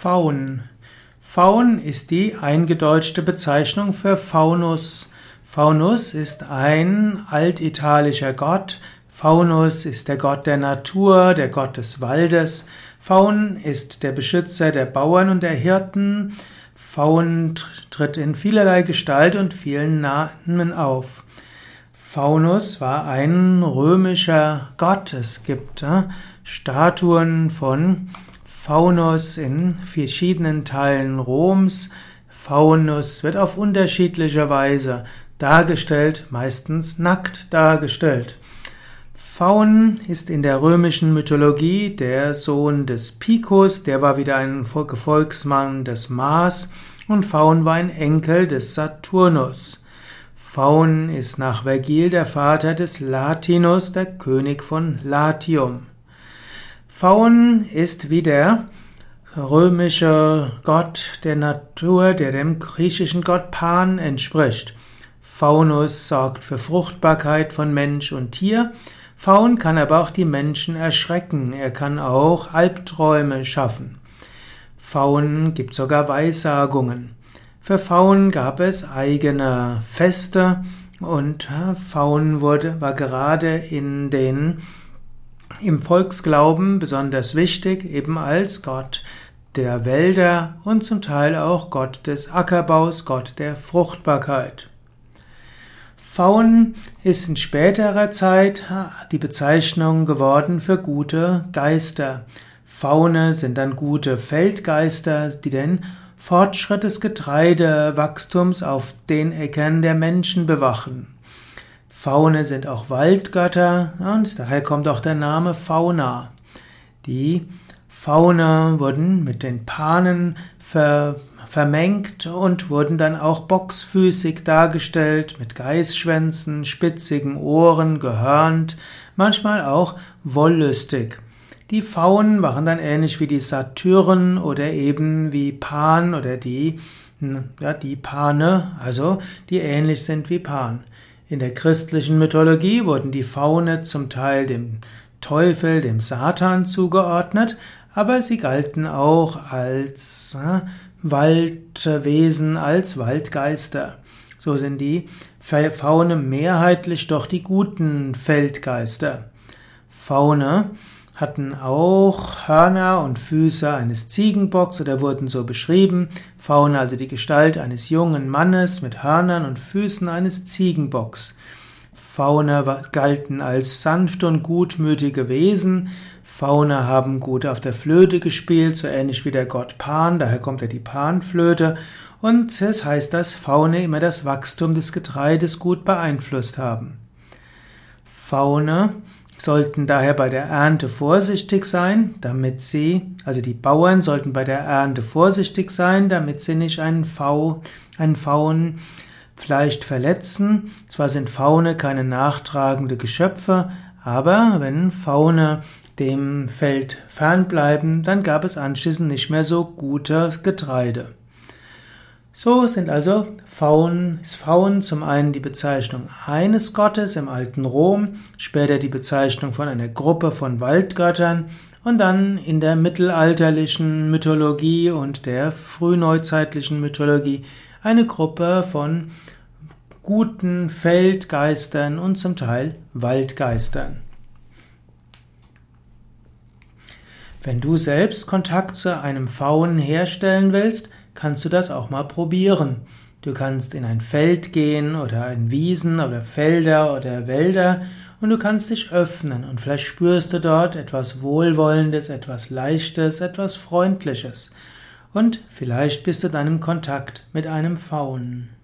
Faun. Faun ist die eingedeutschte Bezeichnung für Faunus. Faunus ist ein altitalischer Gott. Faunus ist der Gott der Natur, der Gott des Waldes. Faun ist der Beschützer der Bauern und der Hirten. Faun tritt in vielerlei Gestalt und vielen Namen auf. Faunus war ein römischer Gott. Es gibt äh, Statuen von Faunus in verschiedenen Teilen Roms. Faunus wird auf unterschiedliche Weise dargestellt, meistens nackt dargestellt. Faun ist in der römischen Mythologie der Sohn des Picus, der war wieder ein Gefolgsmann des Mars und Faun war ein Enkel des Saturnus. Faun ist nach Vergil der Vater des Latinus, der König von Latium. Faun ist wie der römische Gott der Natur, der dem griechischen Gott Pan entspricht. Faunus sorgt für Fruchtbarkeit von Mensch und Tier. Faun kann aber auch die Menschen erschrecken. Er kann auch Albträume schaffen. Faun gibt sogar Weissagungen. Für Faun gab es eigene Feste und Faun wurde, war gerade in den im Volksglauben besonders wichtig, eben als Gott der Wälder und zum Teil auch Gott des Ackerbaus, Gott der Fruchtbarkeit. Faun ist in späterer Zeit die Bezeichnung geworden für gute Geister. Faune sind dann gute Feldgeister, die den Fortschritt des Getreidewachstums auf den Äckern der Menschen bewachen. Faune sind auch Waldgötter und daher kommt auch der Name Fauna. Die Fauna wurden mit den Panen ver vermengt und wurden dann auch boxfüßig dargestellt, mit Geißschwänzen, spitzigen Ohren, gehörnt, manchmal auch wollüstig. Die Faunen waren dann ähnlich wie die Satyren oder eben wie Pan oder die, ja, die Pane, also die ähnlich sind wie Pan. In der christlichen Mythologie wurden die Faune zum Teil dem Teufel, dem Satan zugeordnet, aber sie galten auch als äh, Waldwesen, als Waldgeister. So sind die Faune mehrheitlich doch die guten Feldgeister. Faune hatten auch Hörner und Füße eines Ziegenbocks oder wurden so beschrieben. Fauna, also die Gestalt eines jungen Mannes mit Hörnern und Füßen eines Ziegenbocks. Fauna galten als sanfte und gutmütige Wesen. Fauna haben gut auf der Flöte gespielt, so ähnlich wie der Gott Pan, daher kommt ja die Panflöte. Und es heißt, dass Faune immer das Wachstum des Getreides gut beeinflusst haben. Fauna sollten daher bei der Ernte vorsichtig sein, damit sie, also die Bauern sollten bei der Ernte vorsichtig sein, damit sie nicht einen, Fau, einen Faun vielleicht verletzen. Zwar sind Faune keine nachtragende Geschöpfe, aber wenn Faune dem Feld fernbleiben, dann gab es anschließend nicht mehr so gutes Getreide. So sind also Faun, ist Faun zum einen die Bezeichnung eines Gottes im alten Rom, später die Bezeichnung von einer Gruppe von Waldgöttern und dann in der mittelalterlichen Mythologie und der frühneuzeitlichen Mythologie eine Gruppe von guten Feldgeistern und zum Teil Waldgeistern. Wenn du selbst Kontakt zu einem Faun herstellen willst, kannst du das auch mal probieren. Du kannst in ein Feld gehen oder in Wiesen oder Felder oder Wälder und du kannst dich öffnen und vielleicht spürst du dort etwas Wohlwollendes, etwas Leichtes, etwas Freundliches und vielleicht bist du dann im Kontakt mit einem Faunen.